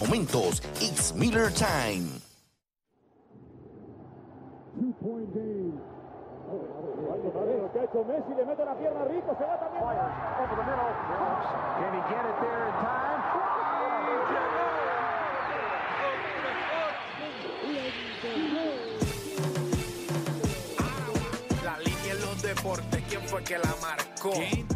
momentos. It's Miller Time. La línea en los deportes, ¿quién fue que la marcó?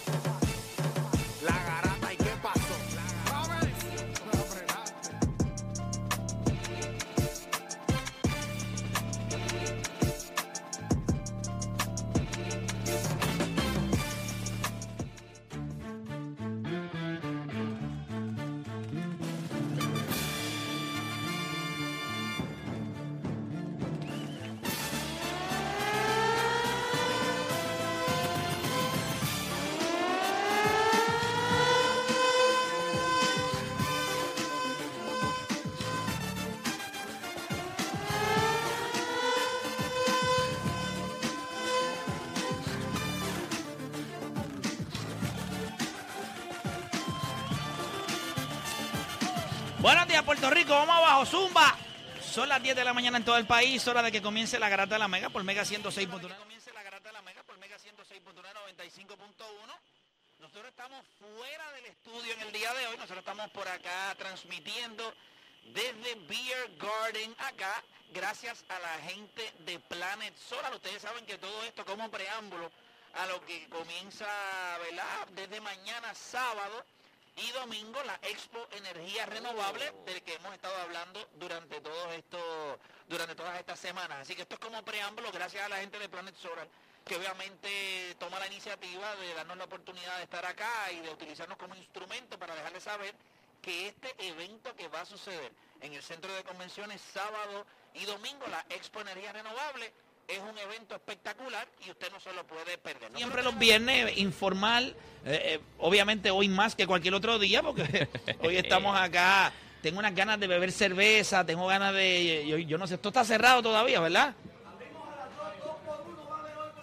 Puerto Rico. Vamos abajo, Zumba. Son las 10 de la mañana en todo el país. Hora de que comience la garata de la Mega por Mega 106.1. Comience la garata de la Mega por Mega 106.1, 95.1. Nosotros estamos fuera del estudio en el día de hoy. Nosotros estamos por acá transmitiendo desde Beer Garden acá. Gracias a la gente de Planet Solar. Ustedes saben que todo esto como preámbulo a lo que comienza, ¿verdad? Desde mañana sábado y domingo la Expo Energía Renovable del que hemos estado hablando durante todo esto, durante todas estas semanas. Así que esto es como preámbulo, gracias a la gente de Planet Solar, que obviamente toma la iniciativa de darnos la oportunidad de estar acá y de utilizarnos como instrumento para dejarles saber que este evento que va a suceder en el centro de convenciones sábado y domingo, la Expo Energía Renovable, es un evento espectacular y usted no se lo puede perder. Siempre los viernes, informal, eh, eh, obviamente hoy más que cualquier otro día, porque hoy estamos acá. Tengo unas ganas de beber cerveza, tengo ganas de... Yo, yo no sé, esto está cerrado todavía, ¿verdad?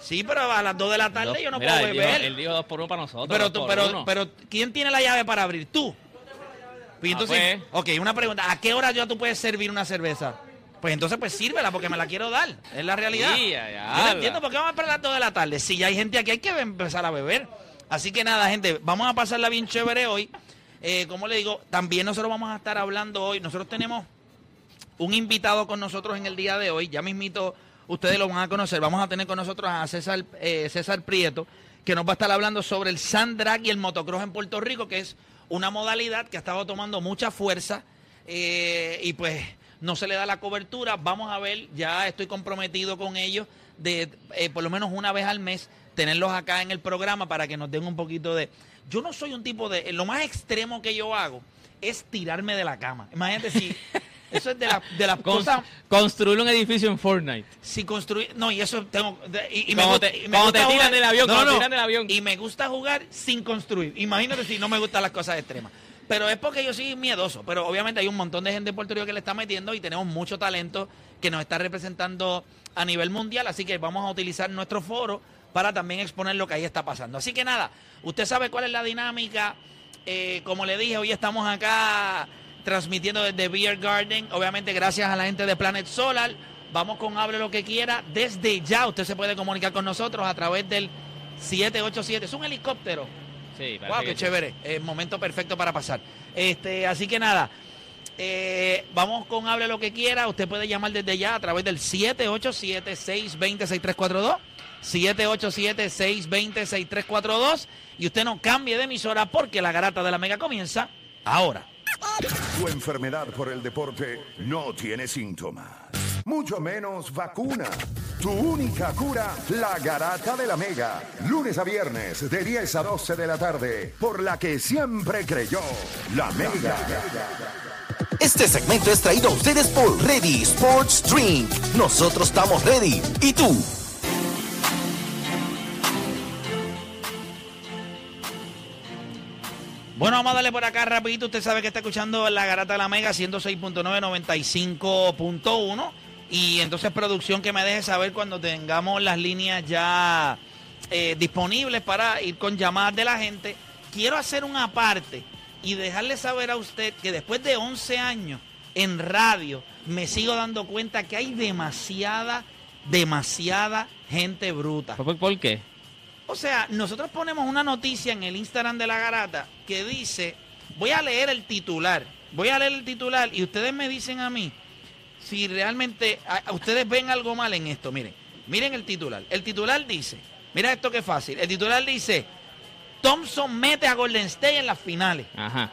Sí, pero a las 2 de la tarde Dos- yo no mira, puedo él dijo- beber. él dijo dos por uno para nosotros. pero, tú- pero, uno. pero, ¿quién tiene la llave para abrir? ¿Tú? Pues Ah, entonces, ok, una pregunta. ¿A qué hora ya tú puedes servir una cerveza? Pues entonces, pues sírvela porque me la quiero dar. Es la realidad. Sí, ya, ya, Yo no entiendo por qué vamos a esperar a las 2 de la tarde. Si ya hay gente aquí, hay que empezar a beber. Así que nada, gente, vamos a pasarla bien chévere hoy. Eh, como le digo, también nosotros vamos a estar hablando hoy. Nosotros tenemos un invitado con nosotros en el día de hoy. Ya mismito ustedes lo van a conocer. Vamos a tener con nosotros a César, eh, César Prieto, que nos va a estar hablando sobre el sand drag y el motocross en Puerto Rico, que es una modalidad que ha estado tomando mucha fuerza eh, y pues no se le da la cobertura. Vamos a ver, ya estoy comprometido con ellos de eh, por lo menos una vez al mes tenerlos acá en el programa para que nos den un poquito de... Yo no soy un tipo de... Lo más extremo que yo hago es tirarme de la cama. Imagínate si... Eso es de, la- de las cosas... construir un edificio en Fortnite. Si construir... No, y eso tengo... Y, y me Cuando gusta- te- y me cuando gusta te tiran jugar- del avión, No, cuando no, te tiran del avión. Y me gusta jugar sin construir. Imagínate si no me gustan las cosas extremas. Pero es porque yo soy miedoso. Pero obviamente hay un montón de gente en Puerto Rico que le está metiendo y tenemos mucho talento que nos está representando a nivel mundial. Así que vamos a utilizar nuestro foro para también exponer lo que ahí está pasando. Así que nada, usted sabe cuál es la dinámica. Eh, como le dije, hoy estamos acá transmitiendo desde Beer Garden. Obviamente gracias a la gente de Planet Solar. Vamos con Hable lo que quiera. Desde ya usted se puede comunicar con nosotros a través del 787. Es un helicóptero. Sí, Wow, qué sí. chévere. Eh, momento perfecto para pasar. Este, así que nada. eh, vamos con hable lo que quiera. Usted puede llamar desde ya a través del 787-620-6342. 787-620-6342. Y usted no cambie de emisora porque la garata de la mega comienza ahora. Tu enfermedad por el deporte no tiene síntomas, mucho menos vacuna. Tu única cura, la garata de la mega. Lunes a viernes de 10 a 12 de la tarde, por la que siempre creyó, la mega. Este segmento es traído a ustedes por Ready Sports Drink. Nosotros estamos ready. ¿Y tú? Bueno, vamos a darle por acá rapidito. Usted sabe que está escuchando la Garata de la Mega 106.9, 95.1. Y entonces producción que me deje saber cuando tengamos las líneas ya eh, disponibles para ir con llamadas de la gente. Quiero hacer una parte y dejarle saber a usted que después de 11 años en radio me sigo dando cuenta que hay demasiada, demasiada gente bruta. ¿Por, por qué? O sea, nosotros ponemos una noticia en el Instagram de la garata que dice, voy a leer el titular, voy a leer el titular y ustedes me dicen a mí si realmente a- ustedes ven algo mal en esto. Miren, miren el titular. El titular dice, mira esto que fácil, el titular dice, Thompson mete a Golden State en las finales. Ajá.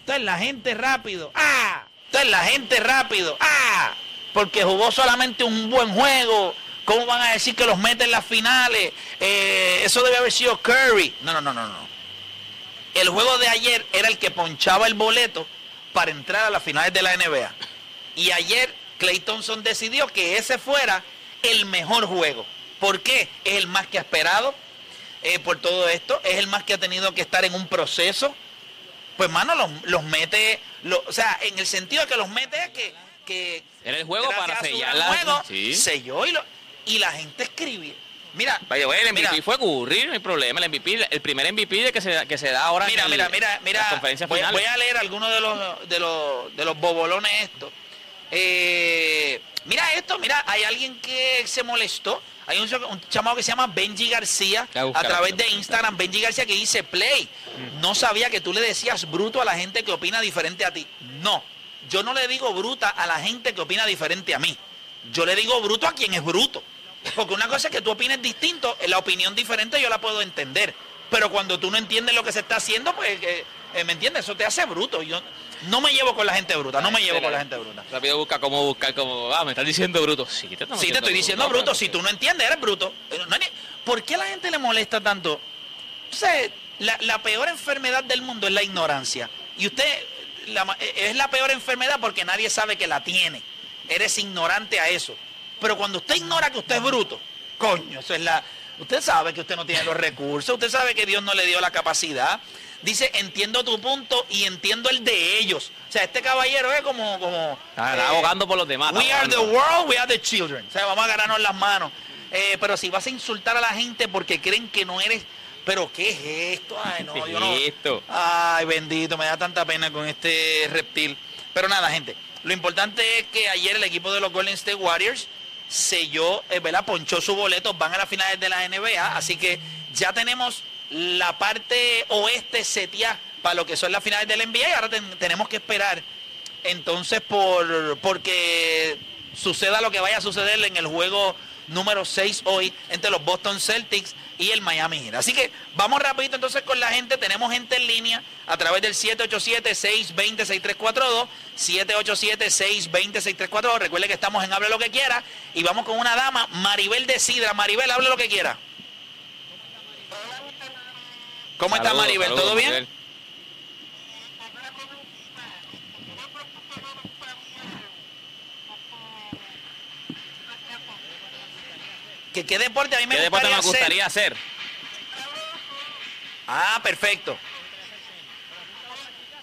Entonces la gente rápido, ¡ah! Entonces la gente rápido, ¡ah! Porque jugó solamente un buen juego. ¿Cómo van a decir que los mete en las finales? Eh, eso debe haber sido Curry. No, no, no, no, no. El juego de ayer era el que ponchaba el boleto para entrar a las finales de la NBA. Y ayer Clay Thompson decidió que ese fuera el mejor juego. ¿Por qué? Es el más que ha esperado eh, por todo esto. Es el más que ha tenido que estar en un proceso pues mano, los, los mete, o sea, en el sentido de que los mete es que, que Era el juego para sellar la- juego, sí. selló y, lo- y la gente escribía. Mira, Vaya, bueno, el MVP mira, fue Curry, no hay problema. El MVP, el primer MVP de que se, que se da ahora mira, en el- mira, mira, mira, voy a leer algunos de los de los de los bobolones estos. Eh, mira esto, mira, hay alguien que se molestó. Hay un, un chamado que se llama Benji García a través de Instagram, Benji García que dice play. No sabía que tú le decías bruto a la gente que opina diferente a ti. No, yo no le digo bruta a la gente que opina diferente a mí. Yo le digo bruto a quien es bruto. Porque una cosa es que tú opines distinto, la opinión diferente yo la puedo entender. Pero cuando tú no entiendes lo que se está haciendo, pues, eh, eh, ¿me entiendes? Eso te hace bruto. Yo no me llevo con la gente bruta, no me llevo con la gente bruta. Rápido busca cómo buscar, como, ah, me estás diciendo bruto. Sí, te, estamos Sí, te estoy diciendo bruto. bruto. Si tú no entiendes, eres bruto. ¿Por qué a la gente le molesta tanto? La, la peor enfermedad del mundo es la ignorancia. Y usted la eh, es la peor enfermedad porque nadie sabe que la tiene. Eres ignorante a eso. Pero cuando usted ignora que usted es bruto, coño, eso es la. Usted sabe que usted no tiene los recursos, usted sabe que Dios no le dio la capacidad. Dice, entiendo tu punto y entiendo el de ellos. O sea, este caballero es como. como Está, está eh, abogando por los demás. We are the world, we are the children. O sea, vamos a ganarnos las manos. Eh, pero si vas a insultar a la gente porque creen que no eres. Pero ¿qué es esto? Ay, no, ¿Qué yo no. esto? Ay, bendito, me da tanta pena con este reptil. Pero nada, gente. Lo importante es que ayer el equipo de los Golden State Warriors selló, eh, ¿verdad? Ponchó su boleto, van a las finales de la NBA. Así que ya tenemos la parte oeste seteada para lo que son las finales del NBA y ahora ten- tenemos que esperar entonces por porque suceda lo que vaya a suceder en el juego número 6 hoy entre los Boston Celtics y el Miami. Así que vamos rapidito entonces con la gente. Tenemos gente en línea a través del 787-620-6342. 787-620-6342. Recuerde que estamos en Hable lo que quiera. Y vamos con una dama, Maribel de Sidra. Maribel, hable lo que quiera. ¿Cómo está Maribel? saludos, ¿Todo bien? Maribel. ¿Qué, qué deporte a mí me ¿Qué deporte gustaría, nos gustaría hacer? hacer? Ah, perfecto.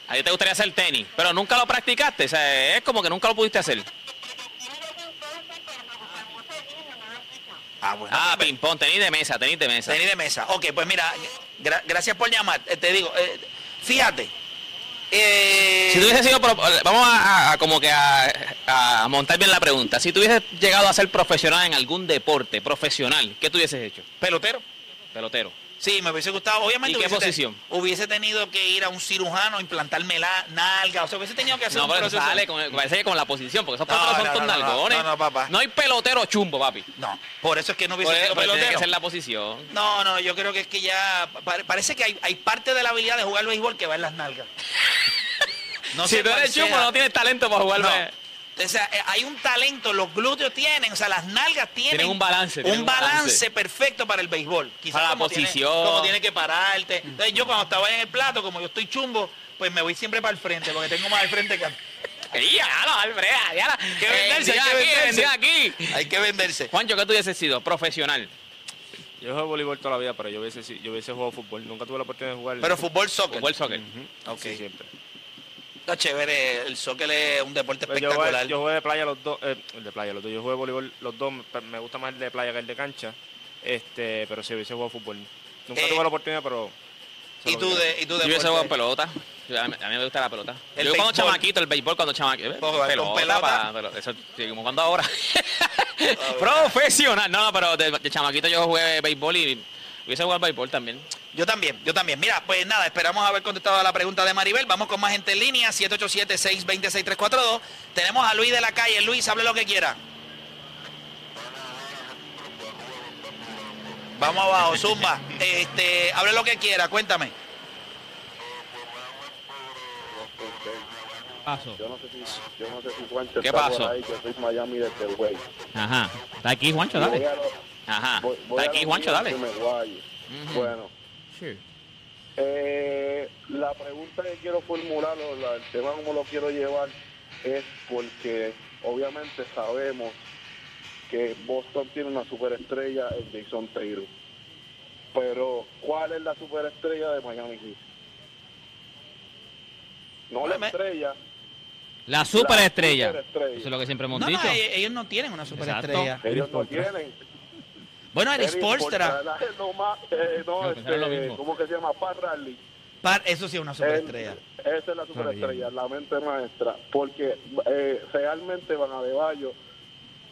A ti te gustaría hacer tenis, pero nunca lo practicaste. O sea, es como que nunca lo pudiste hacer. Ah, bueno. Ah, pues, ping-pong, tenis de mesa, tenis de mesa. Tenis de mesa. Ok, pues mira, gra- gracias por llamar. Eh, te digo, eh, fíjate. eh, Si tú hubieses sido, pro- vamos a, como que a, a montar bien la pregunta. Si tú hubieses llegado a ser profesional en algún deporte profesional, ¿qué tú hubieses hecho? pelotero. Pelotero. Sí, me hubiese gustado. Obviamente ¿Y qué hubiese, te- posición? hubiese tenido que ir a un cirujano, implantarme la nalga. O sea, hubiese tenido que hacer No, un pero sale con, parece que con la posición, porque esos peloteros no, son no, todos no, no, nalgones. no, no, papá. No hay pelotero chumbo, papi. No, por eso es que no hubiese Por sido eso, pero tiene pelotero. que ser la posición. No, no, yo creo que es que ya pa- parece que hay, hay parte de la habilidad de jugar béisbol que va en las nalgas. No si tú eres chumbo, no tienes talento para jugar. No. O sea, eh, hay un talento, los glúteos tienen, o sea, las nalgas tienen, Tienen un balance, un tienen un balance, balance. perfecto para el béisbol. Quizás Para la como tiene- posición. como tiene que pararte. Entonces yo cuando estaba en el plato, como yo estoy chumbo, pues me voy siempre para el frente, porque tengo más al frente que al- Ya, no, Alfreda, ya la- que venderse, Eh, hay que aquí, venderse. aquí. Hay que venderse. Juancho, ¿qué tú hubieses sido? Profesional. Yo juego voleibol toda la vida, pero yo hubiese, yo hubiese jugado fútbol. Nunca tuve la oportunidad de jugar. Pero fútbol, soccer. Fútbol, soccer. Ujú, Ok. Sí, siempre. Está chévere, el soccer es un deporte Pues yo, espectacular. yo jugué de playa los dos, eh, el de playa los dos. Yo jugué voleibol los dos, me- me gusta más el de playa que el de cancha. Este, pero sí hubiese jugado fútbol. Nunca Eh, tuve la oportunidad, pero. ¿Y tú de, y tú Yo de hubiese deporte? jugado pelota. Yo- A mí, a mí me gusta la pelota. El yo cuando chamaquito, el béisbol cuando chamaquito. Con pelota. eso, sí, como cuando ahora. Profesional. No, no, pero de, de chamaquito yo jugué béisbol y hubiese jugado béisbol también. Yo también, yo también. Mira, pues nada, esperamos haber contestado a la pregunta de Maribel. Vamos con más gente en línea, 787-620-6342. Tenemos a Luis de la calle. Luis, hable lo que quiera. Vamos abajo, Zumba. Este, hable lo que quiera, cuéntame. Paso. Yo no sé si, yo no sé si Juancho ¿Qué está pasó? por ahí, que soy Miami desde el güey. Ajá. Está aquí, Juancho, dale. lo- Ajá. voy- voy Está aquí, Juancho, dale. guaye. Ujú. Bueno, Eh, la pregunta que quiero formular, o la- el tema como lo quiero llevar, es porque obviamente sabemos que Boston tiene una superestrella en Jason Taylor. Pero, ¿cuál es la superestrella de Miami Heat? No la estrella, La superestrella. superestrella. Eso es lo que siempre hemos No, dicho. e- ellos no tienen una superestrella. ellos no tienen. Bueno, Spolstra, Spoelstra, No, más, eh, no, No, pensaron lo este, mismo. ¿cómo que se llama? Pat Riley. par- eso sí es una superestrella. Esa es la superestrella, la mente maestra. Porque eh, realmente Van Adebayo,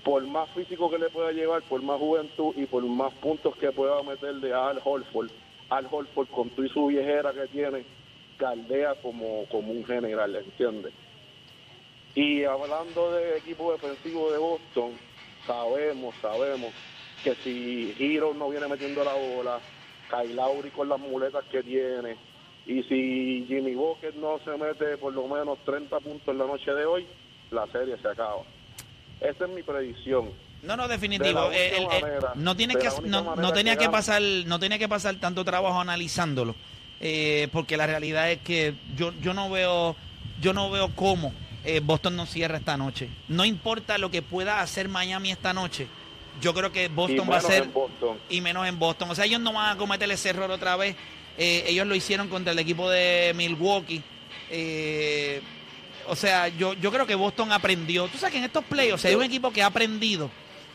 por más físico que le pueda llevar, por más juventud y por más puntos que pueda meterle a Al Holford, Al Holford con tu y su viejera que tiene, caldea como, como un general, ¿entiendes? Y hablando de equipo defensivo de Boston, sabemos, sabemos que si Hero no viene metiendo la bola, Kyle Lowry con las muletas que tiene, y si Jimmy Walker no se mete por lo menos 30 puntos en la noche de hoy, la serie se acaba. Esa es mi predicción. No, no, De definitivo. Eh, eh, manera, no tiene que no, tenía que pasar no tenía que pasar tanto trabajo analizándolo, eh, porque la realidad es que yo yo no veo yo no veo cómo eh, Boston no cierra esta noche. No importa lo que pueda hacer Miami esta noche. Yo creo que Boston va a ser y menos en Boston. O sea, ellos no van a cometer ese error otra vez. Eh, ellos lo hicieron contra el equipo de Milwaukee. Eh, o sea, yo, yo creo que Boston aprendió. Tú sabes que en estos playoffs hay un equipo que ha aprendido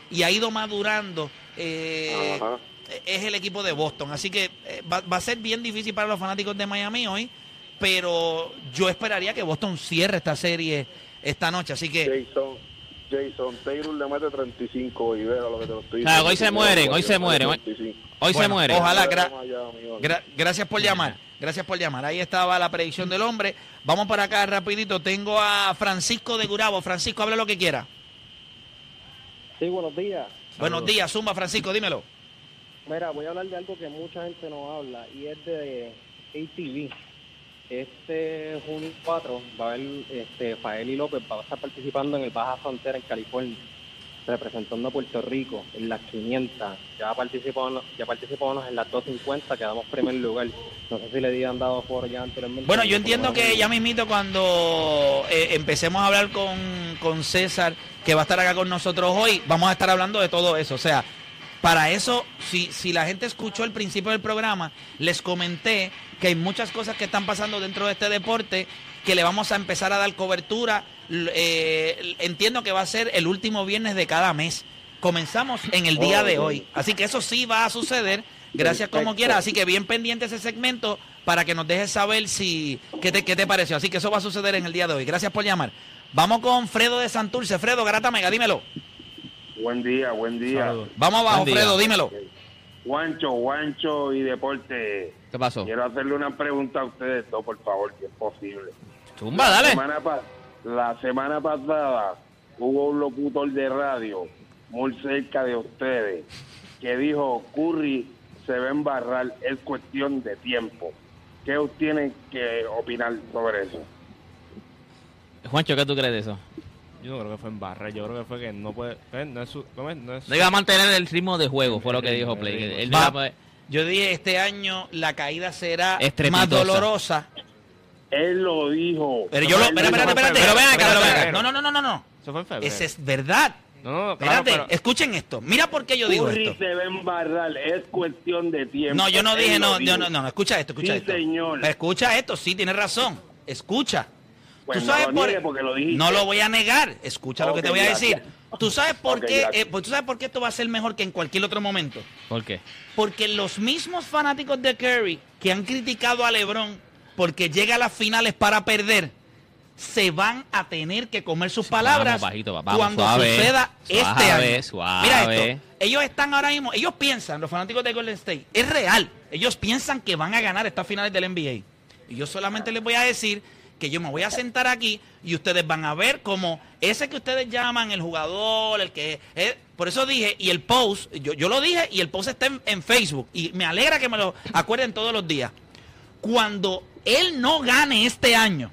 y ha ido madurando. eh, es el equipo de Boston. Así que eh, va, va a ser bien difícil para los fanáticos de Miami hoy. Pero yo esperaría que Boston cierre esta serie esta noche. Así que Jason, Jason Taylor le mete 35 y vea lo que te lo estoy diciendo. hoy se mueren, hoy se mueren, hoy- 35. Hoy se Bueno, muere. ojalá. Gra- gracias por llamar. Gracias por llamar. Ahí estaba la predicción del hombre. Vamos para acá rapidito. Tengo a Francisco de Gurabo. Francisco, habla lo que quiera. Sí, buenos días. Buenos días, Zumba Francisco, dímelo. Mira, voy a hablar de algo que mucha gente no habla y es de ATV. Este junio 4 va a haber, este, Faeli López va a estar participando en el Baja Frontera en California, representando a Puerto Rico en las 500. Ya participamos, ya participamos en las 250, quedamos primer lugar. No sé si le habían dado foro ya anteriormente. Bueno, yo entiendo que ya mismito cuando eh, empecemos a hablar con, con César, que va a estar acá con nosotros hoy, vamos a estar hablando de todo eso. O sea, para eso, si, si la gente escuchó el principio del programa, les comenté que hay muchas cosas que están pasando dentro de este deporte que le vamos a empezar a dar cobertura. Eh, entiendo que va a ser el último viernes de cada mes. Comenzamos en el día de hoy. Así que eso sí va a suceder. Gracias como Perfecto. quiera. Así que bien pendiente ese segmento para que nos dejes saber si qué te, qué te pareció. Así que eso va a suceder en el día de hoy. Gracias por llamar. Vamos con Fredo de Santurce. Fredo, Garata Mega, dímelo. Buen día, buen día. Saludos. Vamos abajo, Buen día. Fredo, dímelo. Juancho, Juancho y Deporte. ¿Qué pasó? Quiero hacerle una pregunta a ustedes dos, por favor, si es posible. Zumba, La dale. semana, la semana pasada hubo un locutor de radio muy cerca de ustedes que dijo Curry se va a embarrar, es cuestión de tiempo. ¿Qué ustedes tienen que opinar sobre eso? Juancho, ¿qué tú crees de eso? Yo no creo que fue en barra, yo creo que fue que no puede. No es su. No es No iba a mantener el ritmo de juego, fue lo que dijo Play. Él Va- a Yo dije, este año la caída será más dolorosa. Él lo dijo. Pero yo lo... Espera, espérate, espérate. Pero ven acá, pero ven acá. No, no, no, no, no, no. Eso fue en febrero. Esa es verdad. No, no, claro, Espérate, pero- escuchen esto. Mira por qué yo digo Curry esto. se va a embarrar, es cuestión de tiempo. No, yo no dije, no, no, no, no, escucha esto, escucha Sí, esto. señor. Escucha esto, sí, tienes razón. Escucha. Pues tú no lo por niegue porque lo dijiste. No lo voy a negar. Escucha lo que te voy a gracias. decir. ¿Tú sabes por qué? eh, pues, ¿Tú sabes por qué esto va a ser mejor que en cualquier otro momento? ¿Por qué? Porque los mismos fanáticos de Curry que han criticado a LeBron porque llega a las finales para perder, se van a tener que comer sus palabras vamos, bajito, vamos, cuando suave, suceda este suave, año. suave. Mira esto. Ellos están ahora mismo, ellos piensan, los fanáticos de Golden State, es real. Ellos piensan que van a ganar estas finales del NBA. Y yo solamente les voy a decir que yo me voy a sentar aquí y ustedes van a ver como ese que ustedes llaman el jugador, el que es, por eso dije, y el post, yo, yo lo dije y el post está en, en Facebook y me alegra que me lo acuerden todos los días. Cuando él no gane este año,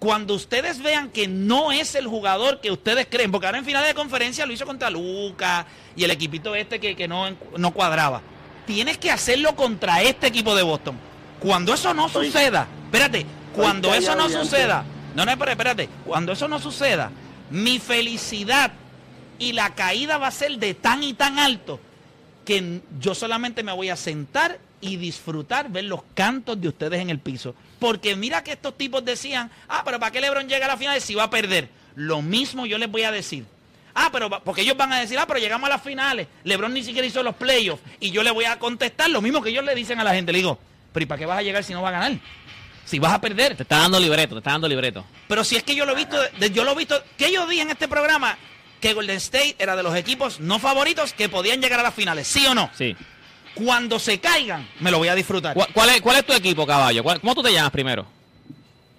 cuando ustedes vean que no es el jugador que ustedes creen, porque ahora en final de conferencia lo hizo contra Luca y el equipito este que, que no, no cuadraba. Tienes que hacerlo contra este equipo de Boston. Cuando eso no suceda, espérate, cuando eso no suceda, no, no, espérate, espérate, cuando eso no suceda, mi felicidad y la caída va a ser de tan y tan alto que yo solamente me voy a sentar y disfrutar ver los cantos de ustedes en el piso. Porque mira que estos tipos decían, ah, pero ¿para qué LeBron llega a la final si va a perder? Lo mismo yo les voy a decir. Ah, pero va- porque ellos van a decir, ah, pero llegamos a las finales. LeBron ni siquiera hizo los playoffs. Y yo le voy a contestar lo mismo que ellos le dicen a la gente. Le digo, pero ¿y para qué vas a llegar si no vas a ganar? Si vas a perder. Te está dando libreto, te está dando libreto. Pero si es que yo lo he visto, de- yo lo he visto, que yo dije en este programa que Golden State era de los equipos no favoritos que podían llegar a las finales, ¿sí o no? Sí. Cuando se caigan, me lo voy a disfrutar. ¿Cuál, cuál es, cuál es tu equipo, caballo? ¿Cuál- ¿Cómo tú te llamas primero?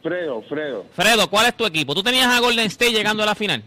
Fredo, Fredo, Fredo, ¿cuál es tu equipo? ¿Tú tenías a Golden State llegando a la final?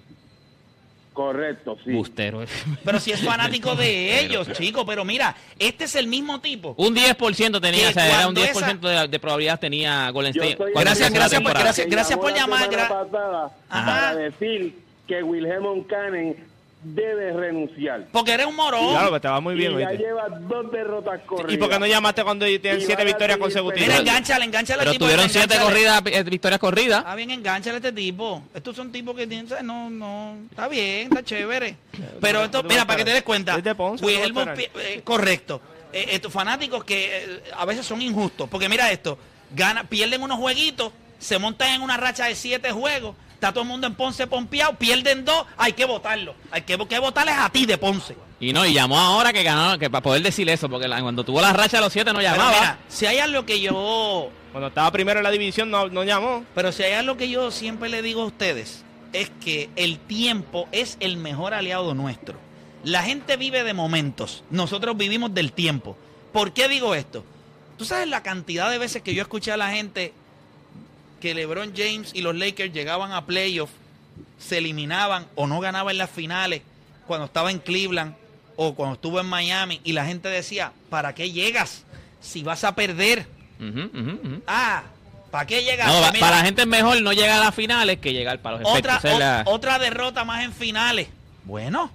Correcto, sí. Bustero. Pero si es fanático de ellos, chicos, pero mira, este es el mismo tipo. Un 10% tenía, o sea, era un cuando 10% de, de probabilidad tenía Golden State. Gracias, gracias por- gracias. Llamó por la llamar, gra- para decir que Wilhelm Cannon debe renunciar. Porque eres un morón. Claro, pues te va muy bien, y ya ¿oíste? lleva dos derrotas corridas. ¿Y por qué no llamaste cuando tienen Y siete victorias consecutivas? Mira, enganchale, enganchale al Pero tipo. tuvieron 7 enganchale. corridas, eh, victorias corridas. Está bien, enganchale a este tipo. Estos son tipos que tienen, no, no, está bien, está chévere. Pero esto, ¿Qué te mira, para que te des cuenta, Es de Ponce, ¿qué te vas a Wilhelmo eh, correcto. Eh, estos fanáticos que eh, a veces son injustos, porque mira esto, gana, pierden unos jueguitos, se montan en una racha de siete juegos, está todo el mundo en Ponce pompeado, pierden dos, hay que votarlo. Hay que, que votarles a ti de Ponce. Y no, y llamó ahora que ganó, que para poder decir eso, porque la- cuando tuvo la racha de los 7 no Pero llamaba. mira, si hay algo que yo Cuando estaba primero en la división no, no llamó. Pero si hay algo que yo siempre le digo a ustedes, es que el tiempo es el mejor aliado nuestro. La gente vive de momentos, nosotros vivimos del tiempo. ¿Por qué digo esto? Tú sabes la cantidad de veces que yo escuché a la gente que LeBron James y los Lakers llegaban a playoffs, se eliminaban o no ganaban en las finales cuando estaba en Cleveland o cuando estuvo en Miami y la gente decía, ¿para qué llegas si vas a perder? Ah, ¿para qué llegas? No, mira, para la gente es mejor no llegar a las finales que llegar para los otra, la- otra derrota más en finales. Bueno,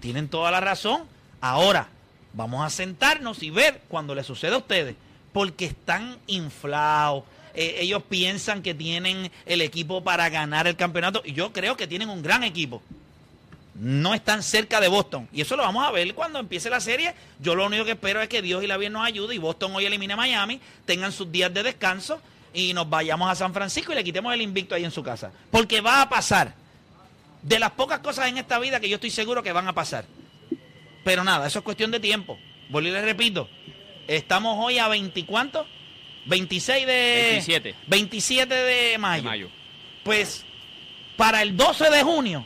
tienen toda la razón. Ahora, vamos a sentarnos y ver cuando les suceda a ustedes. Porque están inflados. Eh, ellos piensan que tienen el equipo para ganar el campeonato. Y yo creo que tienen un gran equipo. No están cerca de Boston. Y eso lo vamos a ver cuando empiece la serie. Yo lo único que espero es que Dios y la vida nos ayude y Boston hoy elimine a Miami, tengan sus días de descanso y nos vayamos a San Francisco y le quitemos el invicto ahí en su casa. Porque va a pasar. De las pocas cosas en esta vida que yo estoy seguro que van a pasar. Pero nada, eso es cuestión de tiempo. Vuelvo y les repito. Estamos hoy a 20 ¿cuánto? 26 de... 27. 27 de mayo. de mayo. Pues para el 12 de junio,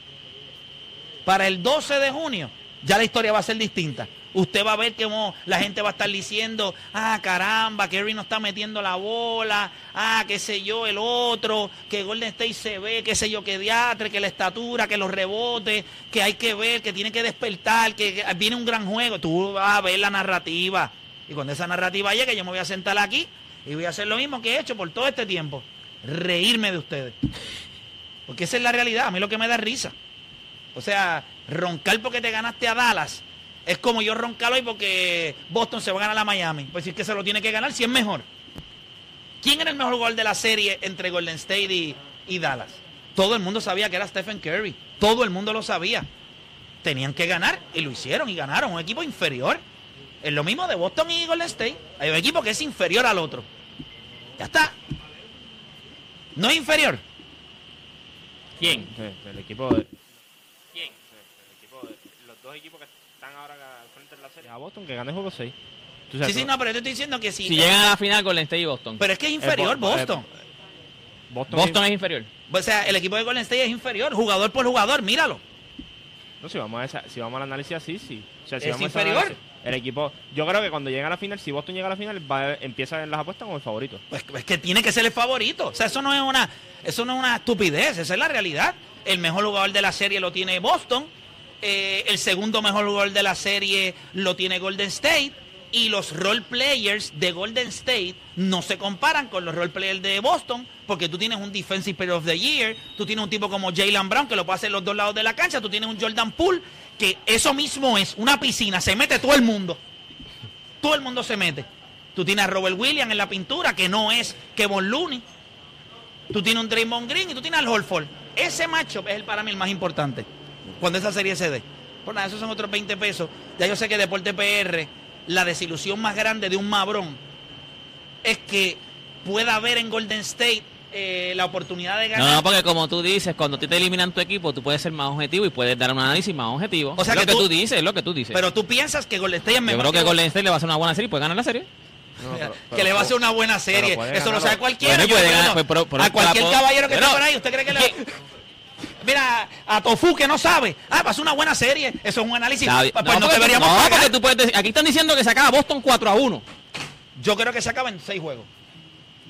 para el 12 de junio, ya la historia va a ser distinta. Usted va a ver cómo la gente va a estar diciendo, ah, caramba, Kerry no está metiendo la bola, ah, qué sé yo, el otro, que Golden State se ve, qué sé yo, que diatre, que la estatura, que los rebotes, que hay que ver, que tiene que despertar, que, que viene un gran juego. Tú vas a ver la narrativa. Y cuando esa narrativa llegue, yo me voy a sentar aquí y voy a hacer lo mismo que he hecho por todo este tiempo. Reírme de ustedes. Porque esa es la realidad. A mí lo que me da risa. O sea, roncar porque te ganaste a Dallas es como yo roncar hoy porque Boston se va a ganar a Miami. Pues si es que se lo tiene que ganar, si es mejor. ¿Quién era el mejor gol de la serie entre Golden State y, y Dallas? Todo el mundo sabía que era Stephen Curry. Todo el mundo lo sabía. Tenían que ganar y lo hicieron y ganaron. Un equipo inferior. Es lo mismo de Boston y Golden State. Hay un equipo que es inferior al otro. Ya está. No es inferior. ¿Quién? El equipo de... ¿Quién? El equipo de... Los dos equipos que están ahora al frente de la serie. A Boston, que gane el juego 6. Tú Sí, sí, no, pero yo te estoy diciendo que si. Si llegan a la final Golden State y Boston. Pero es que es inferior Eh, eh, Boston. Boston, Boston es inferior. O sea, el equipo de Golden State es inferior, jugador por jugador, míralo. No, si vamos, a esa- si vamos al análisis así, sí. O sea, si ¿Es vamos a inferior? El equipo, yo creo que cuando llega a la final, si Boston llega a la final, va, empieza en las apuestas como el favorito. Pues es que tiene que ser el favorito. O sea, eso no es una, eso no es una estupidez, esa es la realidad. El mejor jugador de la serie lo tiene Boston. eh, el segundo mejor jugador de la serie lo tiene Golden State. Y los role players de Golden State no se comparan con los role players de Boston, porque tú tienes un Defensive Player of the Year, tú tienes un tipo como Jalen Brown que lo puede hacer los dos lados de la cancha, tú tienes un Jordan Poole que eso mismo es una piscina, se mete todo el mundo. Todo el mundo se mete. Tú tienes a Robert Williams en la pintura, que no es Kevon Looney. Tú tienes un Draymond Green y tú tienes al Holford. Ese matchup es el para mí el más importante. Cuando esa serie se dé. Por nada, esos son otros 20 pesos. Ya yo sé que Deporte PR, la desilusión más grande de un mabrón es que pueda haber en Golden State eh, la oportunidad de ganar. No, no, porque como tú dices, cuando te eliminan tu equipo, tú puedes ser más objetivo y puedes dar un análisis más objetivo. O sea es que lo que tú- tú, dices, es lo que tú dices. Pero tú piensas que Golden State es Yo mejor creo que. Golden State le va a hacer una buena serie y puede ganar la serie. que le va a hacer una buena serie. Eso lo sabe cualquiera. Bueno, y Yo puede creo ganar, no. pues, pero- pero- a cualquier caballero que pero- esté por ahí, ¿usted cree que le Mira, a Tofu que no sabe. Ah, pasó una buena serie. Eso es un análisis. Bien. Pues no, porque- deberíamos no, porque tú puedes decir, aquí están diciendo que se acaba Boston 4 a 1. Yo creo que se acaba en seis juegos.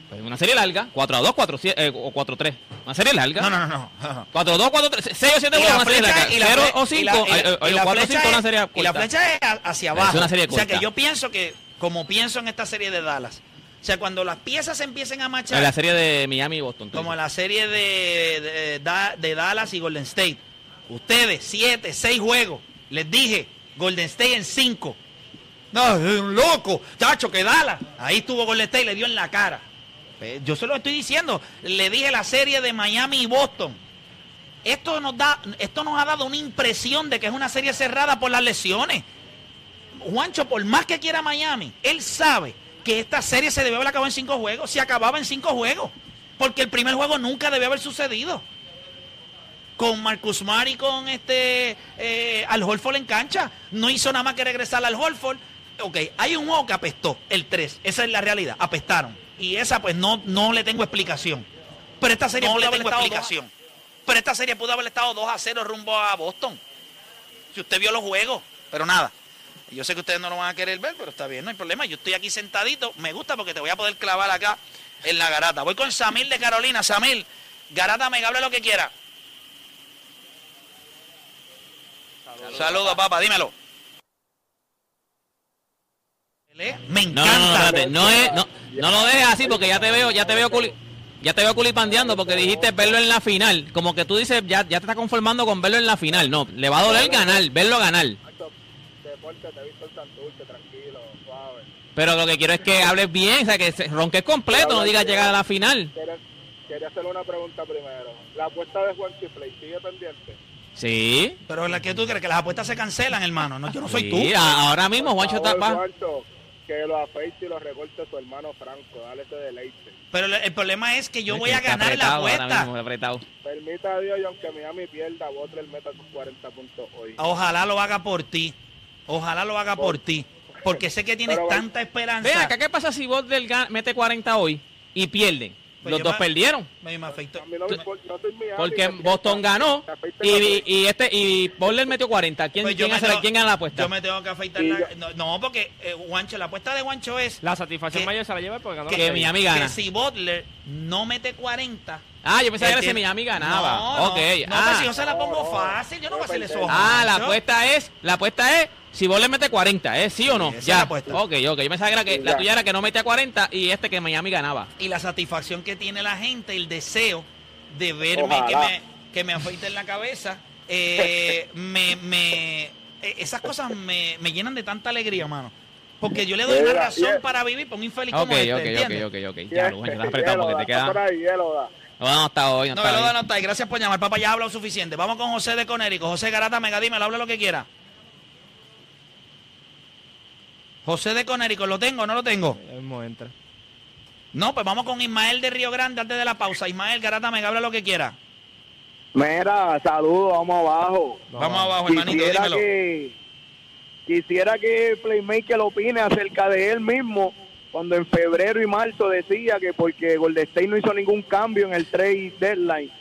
Pues una serie larga, 4 a 2, 4 7, eh, o 4 a 3. Una serie larga. No, no, no, no. 4 a 2, 4 a 3, 6 o 7 Y juegos, una serie larga. y la 0 fle- o y 5, la- y la- y la 4 o flecha 5, una es- serie Y la corta. flecha es ha- hacia abajo. una serie o sea corta. que yo pienso que, como pienso en esta serie de Dallas, o sea, cuando las piezas se empiecen a machar, En la serie de Miami y Boston. como dices. la serie de, de, de Dallas y Golden State, ustedes, siete, seis juegos, les dije, Golden State en cinco. No, es un loco, chacho, que Dallas. Ahí estuvo Golden State y le dio en la cara. Eh, Yo se lo estoy diciendo. Le dije la serie de Miami y Boston. Esto nos da, esto nos ha dado una impresión de que es una serie cerrada por las lesiones. Juancho, por más que quiera Miami, él sabe que esta serie se debió haber acabado en cinco juegos. Se acababa en cinco juegos. Porque el primer juego nunca debió haber sucedido. Con Marcus Smart y con este eh, Al Holford en cancha. No hizo nada más que regresar al Holford. Ok, hay un juego que apestó, el 3. Esa es la realidad. Apestaron. Y esa pues no, no le tengo explicación. Pero esta serie No pudo le tengo explicación. Pero esta serie pudo haber estado 2 a 0 rumbo a Boston. Si usted vio los juegos. Pero nada. Yo sé que ustedes no lo van a querer ver, pero está bien, no hay problema. Yo estoy aquí sentadito. Me gusta porque te voy a poder clavar acá en la garata. Voy con Samil de Carolina. Samil, garata, me hable lo que quiera. Saludos, papá, dímelo. Me No, encanta. no, no, espérate, no, es, no, no lo dejes así porque ya te veo, ya te veo culi, ya te veo culipandeando porque dijiste verlo en la final. Como que tú dices, ya, ya te estás conformando con verlo en la final. No, le va a doler ganar, verlo ganar. Deporte, te he visto el Santurce, tranquilo, suave. Pero lo que quiero es que hables bien, o sea, que ronques completo, no digas llegar a la final. Quería, quería hacerle una pregunta primero. La apuesta de Juan Chifley sigue pendiente. Sí. Pero la que tú crees que las apuestas se cancelan, hermano. No, yo no soy Sí, tú. a- ahora mismo Juancho está Juancho, que lo afeite y lo recorte su hermano Franco. Dale ese deleite. Pero el, problema es que yo voy a Está ganar la apuesta. mismo, apretado. Permita a Dios y aunque Miami pierda, Butler meta sus 40 puntos hoy. Ojalá lo haga por ti. Ojalá lo haga por ti. Porque sé que tienes Pero- tanta esperanza. Ve acá, ¿qué pasa si Butler ga- mete 40 hoy y pierden? Pues los dos me- perdieron. Me, me afectó. Porque Boston ganó y, y este y Butler metió 40. ¿Quién, Pues yo quién, me hace- tengo- quién gana la apuesta? Yo me tengo que afeitar la... No, no, porque eh, Juancho, la apuesta de Juancho es La satisfacción Que- mayor se la lleva porque ganó que, la serie. Miami gana. que si Butler no mete 40... Ah, yo pensaba que era si Miami ganaba. No, ok. no, ah. pues si yo se la pongo fácil, yo no voy a hacerle eso. Ah, la apuesta es, la apuesta es si vos le metes 40, ¿eh? ¿Sí o no? esa es ya. la apuesta. Ok, ok. Yo pensaba que, era que la Ya. tuya era que no mete a 40 y este que Miami ganaba. Y la satisfacción que tiene la gente, el deseo de verme Ojalá. que me, que me afeite en la cabeza, eh, me, me, eh, esas cosas me, me llenan de tanta alegría, mano. Porque yo le doy una razón yeah. para vivir por un infeliz Ok, como ok, este, ok, ¿entiendes? ok, ok. Ya, Luis, estás apretado porque te queda. ahí, hielo da. No, no está hoy, no, No, está hoy. no está ahí. Gracias por llamar, papá. Ya ha hablado suficiente. Vamos con José de Conérico. José Garata, mega dime, habla lo que quiera. José de Conérico, ¿lo tengo o no lo tengo? Ya mismo entra. No, pues vamos con Ismael de Río Grande antes de la pausa. Ismael Garata, mega habla lo que quiera. Mira, saludos, vamos abajo. Vamos abajo, hermanito, Quisiera dímelo. que, quisiera que Playmaker opine acerca de él mismo cuando en febrero y marzo decía que porque Golden State no hizo ningún cambio en el trade deadline,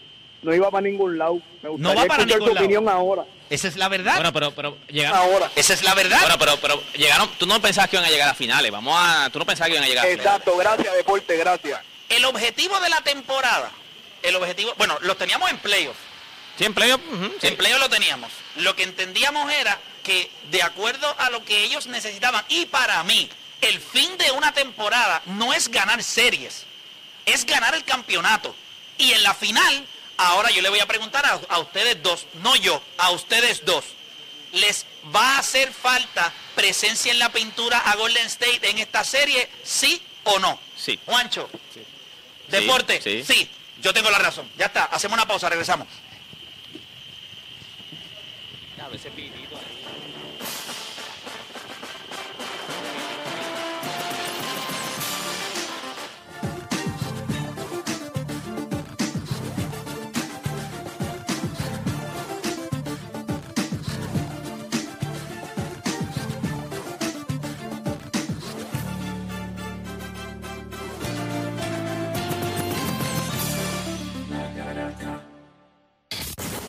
no iba para ningún lado. Me No va para escuchar ningún tu lado. opinión ahora. Esa es la verdad. Bueno, pero, pero llegaron. Ahora. Esa es la verdad. Bueno, pero, pero llegaron, tú no pensabas que iban a llegar a finales. Vamos a, tú no pensabas que iban a llegar a finales. Exacto, gracias Deporte, gracias. El objetivo de la temporada, el objetivo, bueno, lo teníamos en playoff. Sí, en playoff, sí. En playoff lo teníamos. Lo que entendíamos era que de acuerdo a lo que ellos necesitaban, y para mí, el fin de una temporada no es ganar series, es ganar el campeonato. Y en la final, ahora yo le voy a preguntar a, a ustedes dos, no yo, a ustedes dos. ¿Les va a hacer falta presencia en la pintura a Golden State en esta serie? ¿Sí o no? Sí. Juancho. Deporte. Sí, Sí, sí. Yo tengo la razón. Ya está. Hacemos una pausa. Regresamos.